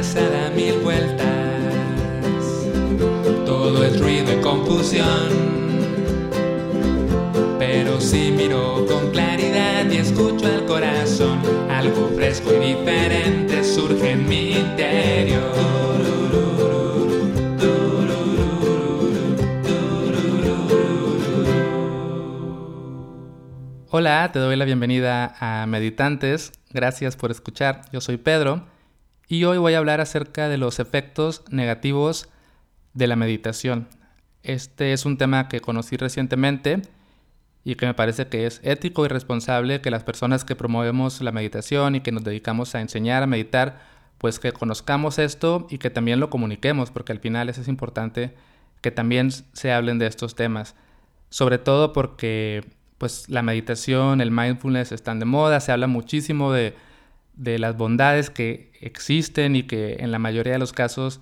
cabeza da mil vueltas. Todo es ruido y confusión. Pero si miro con claridad y escucho al corazón, algo fresco y diferente surge en mi interior. Hola, te doy la bienvenida a Meditantes. Gracias por escuchar. Yo soy Pedro y hoy voy a hablar acerca de los efectos negativos de la meditación. Este es un tema que conocí recientemente y que me parece que es ético y responsable que las personas que promovemos la meditación y que nos dedicamos a enseñar a meditar, pues que conozcamos esto y que también lo comuniquemos, porque al final es importante que también se hablen de estos temas. Sobre todo porque pues la meditación, el mindfulness están de moda, se habla muchísimo de, las bondades que existen y que en la mayoría de los casos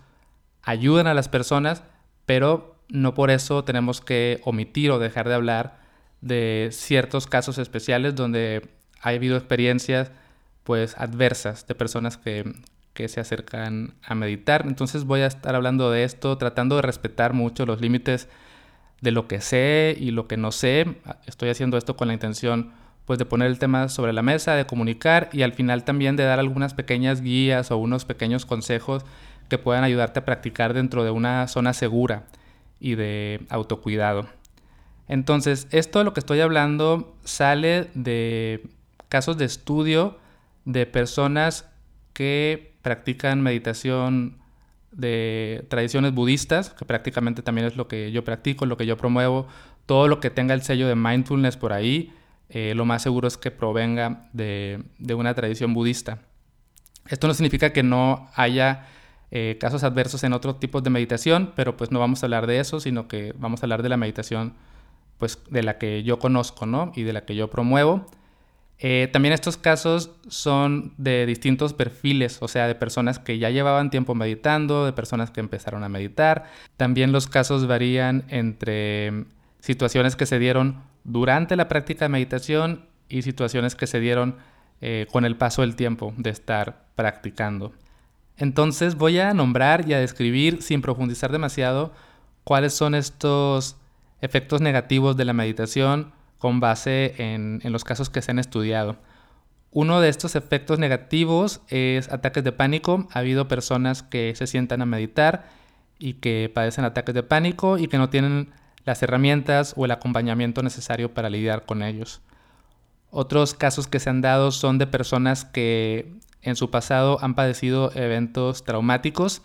ayudan a las personas, pero no por eso tenemos que omitir o dejar de hablar de ciertos casos especiales donde ha habido experiencias pues adversas de personas que, que se acercan a meditar. Entonces voy a estar hablando de esto, tratando de respetar mucho los límites de lo que sé y lo que no sé. Estoy haciendo esto con la intención pues de poner el tema sobre la mesa, de comunicar y al final también de dar algunas pequeñas guías o unos pequeños consejos que puedan ayudarte a practicar dentro de una zona segura y de autocuidado. Entonces, esto de lo que estoy hablando sale de casos de estudio de personas que practican meditación de tradiciones budistas, que prácticamente también es lo que yo practico, lo que yo promuevo, todo lo que tenga el sello de mindfulness por ahí, eh, lo más seguro es que provenga de, una tradición budista. Esto no significa que no haya eh, casos adversos en otros tipos de meditación, pero pues no vamos a hablar de eso, sino que vamos a hablar de la meditación pues de la que yo conozco, ¿no? Y de la que yo promuevo. Eh, también estos casos son de distintos perfiles, o sea, de personas que ya llevaban tiempo meditando, de personas que empezaron a meditar. También los casos varían entre situaciones que se dieron durante la práctica de meditación y situaciones que se dieron eh, con el paso del tiempo de estar practicando. Entonces voy a nombrar y a describir, sin profundizar demasiado, cuáles son estos efectos negativos de la meditación con base en, los casos que se han estudiado. Uno de estos efectos negativos es ataques de pánico. Ha habido personas que se sientan a meditar y que padecen ataques de pánico y que no tienen las herramientas o el acompañamiento necesario para lidiar con ellos. Otros casos que se han dado son de personas que en su pasado han padecido eventos traumáticos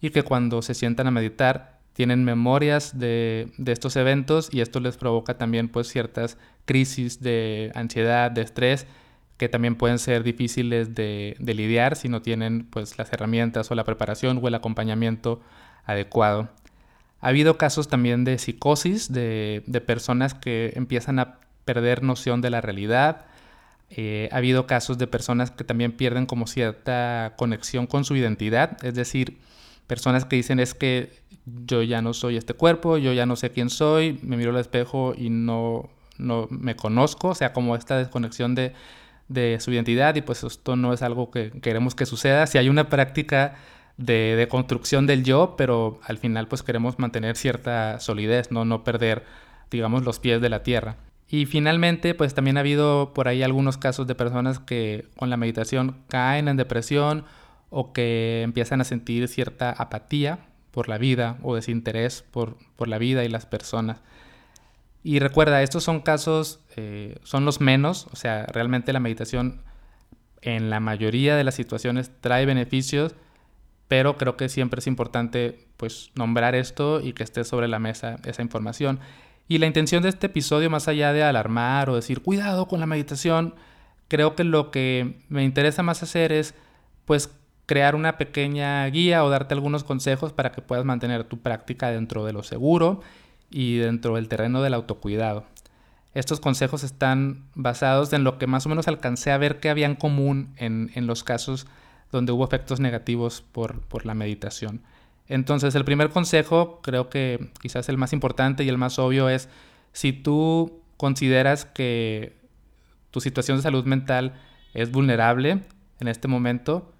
y que cuando se sientan a meditar tienen memorias de, estos eventos y esto les provoca también pues ciertas crisis de ansiedad, de estrés que también pueden ser difíciles de, lidiar si no tienen pues las herramientas o la preparación o el acompañamiento adecuado. Ha habido casos también de psicosis, de, personas que empiezan a perder noción de la realidad. Eh, ha habido casos de personas que también pierden como cierta conexión con su identidad, es decir, personas que dicen es que yo ya no soy este cuerpo, yo ya no sé quién soy, me miro al espejo y no, no me conozco, o sea, como esta desconexión de, de su identidad y pues esto no es algo que queremos que suceda. Si hay una práctica de, de, construcción del yo, pero al final pues queremos mantener cierta solidez, ¿no? no perder, digamos, los pies de la tierra. Y finalmente, pues también ha habido por ahí algunos casos de personas que con la meditación caen en depresión o que empiezan a sentir cierta apatía por la vida o desinterés por, por la vida y las personas. Y recuerda, estos son casos, eh, son los menos, o sea, realmente la meditación en la mayoría de las situaciones trae beneficios, pero creo que siempre es importante pues nombrar esto y que esté sobre la mesa esa información. Y la intención de este episodio, más allá de alarmar o decir cuidado con la meditación, creo que lo que me interesa más hacer es pues crear una pequeña guía o darte algunos consejos para que puedas mantener tu práctica dentro de lo seguro y dentro del terreno del autocuidado. Estos consejos están basados en lo que más o menos alcancé a ver que había en común en, los casos donde hubo efectos negativos por, por la meditación. Entonces, el primer consejo, creo que quizás el más importante y el más obvio es, si tú consideras que tu situación de salud mental es vulnerable en este momento,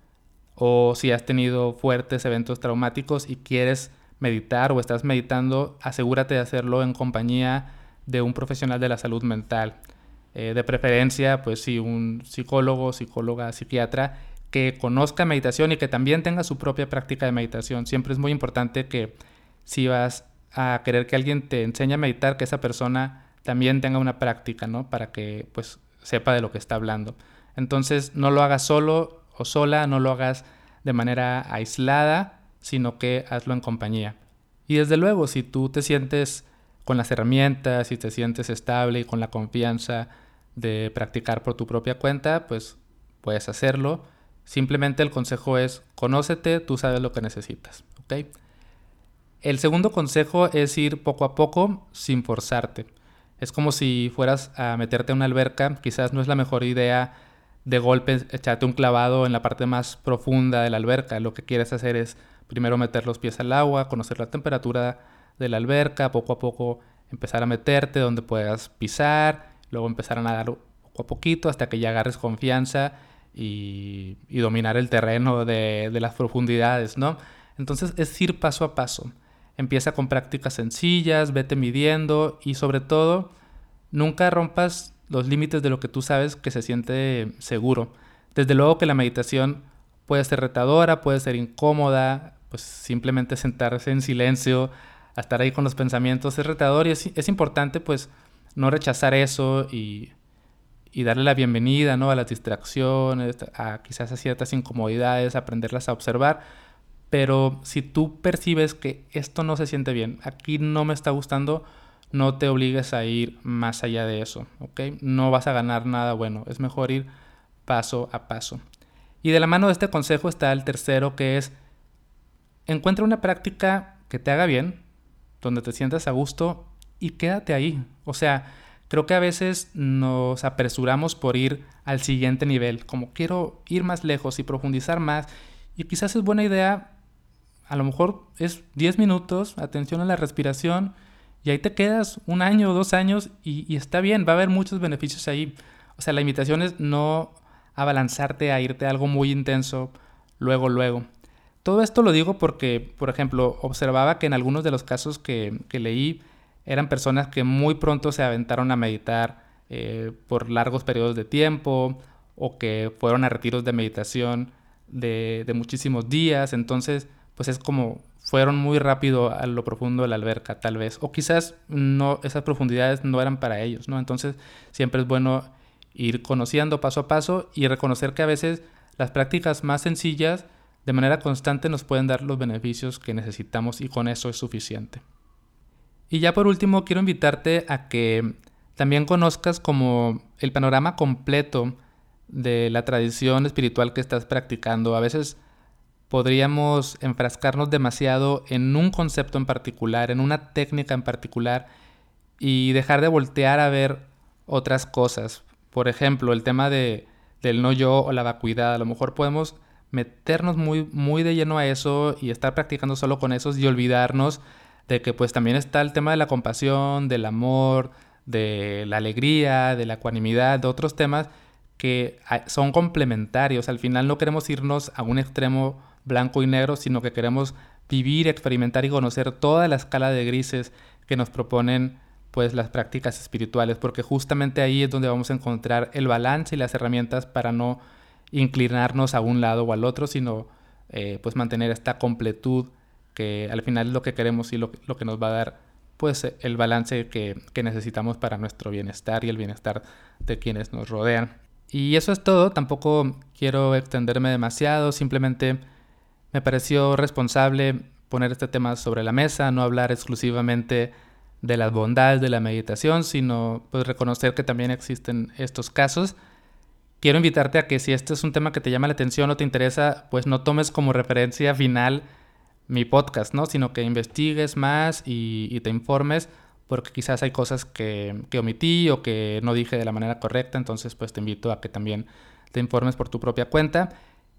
o si has tenido fuertes eventos traumáticos y quieres meditar o estás meditando, asegúrate de hacerlo en compañía de un profesional de la salud mental. Eh, de preferencia, pues sí, un psicólogo, psicóloga, psiquiatra que conozca meditación y que también tenga su propia práctica de meditación. Siempre es muy importante que si vas a querer que alguien te enseñe a meditar, que esa persona también tenga una práctica, ¿no? Para que pues sepa de lo que está hablando. Entonces no lo hagas solo o sola, no lo hagas de manera aislada, sino que hazlo en compañía. Y desde luego, si tú te sientes con las herramientas, si te sientes estable y con la confianza de practicar por tu propia cuenta, pues puedes hacerlo. Simplemente el consejo es, conócete, tú sabes lo que necesitas. ¿ok? El segundo consejo es ir poco a poco sin forzarte. Es como si fueras a meterte a una alberca, quizás no es la mejor idea de golpe echarte un clavado en la parte más profunda de la alberca. Lo que quieres hacer es primero meter los pies al agua, conocer la temperatura de la alberca, poco a poco empezar a meterte donde puedas pisar, luego empezar a nadar poco a poquito hasta que ya agarres confianza y, dominar el terreno de, de, las profundidades, ¿no? Entonces es ir paso a paso. Empieza con prácticas sencillas, vete midiendo y sobre todo nunca rompas los límites de lo que tú sabes que se siente seguro. Desde luego que la meditación puede ser retadora, puede ser incómoda, pues simplemente sentarse en silencio, a estar ahí con los pensamientos es retador y es, es importante pues no rechazar eso y, darle la bienvenida ¿no? a las distracciones, a quizás a ciertas incomodidades, aprenderlas a observar. Pero si tú percibes que esto no se siente bien, aquí no me está gustando, no te obligues a ir más allá de eso, ¿ok? No vas a ganar nada bueno, es mejor ir paso a paso. Y de la mano de este consejo está el tercero, que es encuentra una práctica que te haga bien, donde te sientas a gusto y quédate ahí. O sea, creo que a veces nos apresuramos por ir al siguiente nivel, como quiero ir más lejos y profundizar más. Y quizás es buena idea, a lo mejor es 10 minutos, atención a la respiración, y ahí te quedas un año o dos años y, está bien, va a haber muchos beneficios ahí. O sea, la invitación es no abalanzarte a irte a algo muy intenso luego, luego. Todo esto lo digo porque, por ejemplo, observaba que en algunos de los casos que, que leí, eran personas que muy pronto se aventaron a meditar eh, por largos periodos de tiempo o que fueron a retiros de meditación de, muchísimos días. Entonces, pues es como fueron muy rápido a lo profundo de la alberca, tal vez. O quizás no, esas profundidades no eran para ellos, ¿no? Entonces, siempre es bueno ir conociendo paso a paso y reconocer que a veces las prácticas más sencillas de manera constante nos pueden dar los beneficios que necesitamos y con eso es suficiente. Y ya por último, quiero invitarte a que también conozcas como el panorama completo de la tradición espiritual que estás practicando. A veces podríamos enfrascarnos demasiado en un concepto en particular, en una técnica en particular, y dejar de voltear a ver otras cosas. Por ejemplo, el tema de, del no yo o la vacuidad. A lo mejor podemos meternos muy, muy de lleno a eso y estar practicando solo con eso y olvidarnos de que pues también está el tema de la compasión, del amor, de la alegría, de la ecuanimidad, de otros temas que son complementarios. Al final no queremos irnos a un extremo blanco y negro, sino que queremos vivir, experimentar y conocer toda la escala de grises que nos proponen pues las prácticas espirituales, porque justamente ahí es donde vamos a encontrar el balance y las herramientas para no inclinarnos a un lado o al otro, sino eh, pues mantener esta completud que al final es lo que queremos y lo, que nos va a dar pues el balance que, necesitamos para nuestro bienestar y el bienestar de quienes nos rodean. Y eso es todo, tampoco quiero extenderme demasiado, simplemente me pareció responsable poner este tema sobre la mesa, no hablar exclusivamente de las bondades de la meditación, sino pues reconocer que también existen estos casos. Quiero invitarte a que si este es un tema que te llama la atención o te interesa, pues no tomes como referencia final mi podcast, ¿no? Sino que investigues más y, te informes porque quizás hay cosas que, omití o que no dije de la manera correcta, entonces pues te invito a que también te informes por tu propia cuenta.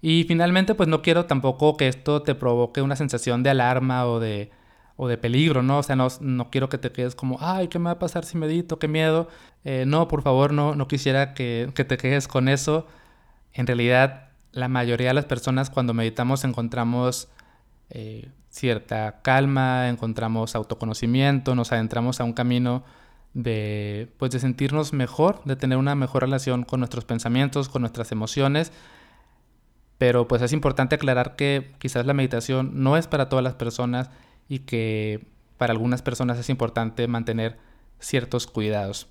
Y finalmente pues no quiero tampoco que esto te provoque una sensación de alarma o de, o de peligro, ¿no? O sea, no, no, quiero que te quedes como, ay, ¿qué me va a pasar si medito? ¿Qué miedo? Eh, no, por favor, no, no quisiera que, que te quedes con eso. En realidad la mayoría de las personas cuando meditamos encontramos eh, cierta calma, encontramos autoconocimiento, nos adentramos a un camino de, pues, de sentirnos mejor, de tener una mejor relación con nuestros pensamientos, con nuestras emociones. Pero pues es importante aclarar que quizás la meditación no es para todas las personas y que para algunas personas es importante mantener ciertos cuidados.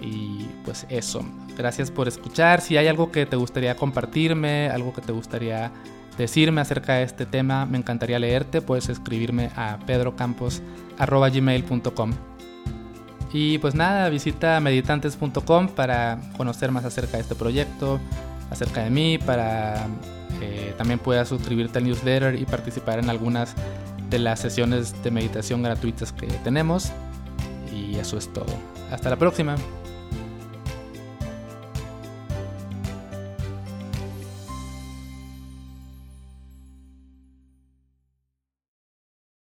Y pues eso, gracias por escuchar. Si hay algo que te gustaría compartirme, algo que te gustaría decirme acerca de este tema, me encantaría leerte. Puedes escribirme a pedrocampos.gmail.com. Y pues nada, visita meditantes.com para conocer más acerca de este proyecto, acerca de mí, para eh, también puedas suscribirte al newsletter y participar en algunas de las sesiones de meditación gratuitas que tenemos. Y eso es todo. Hasta la próxima.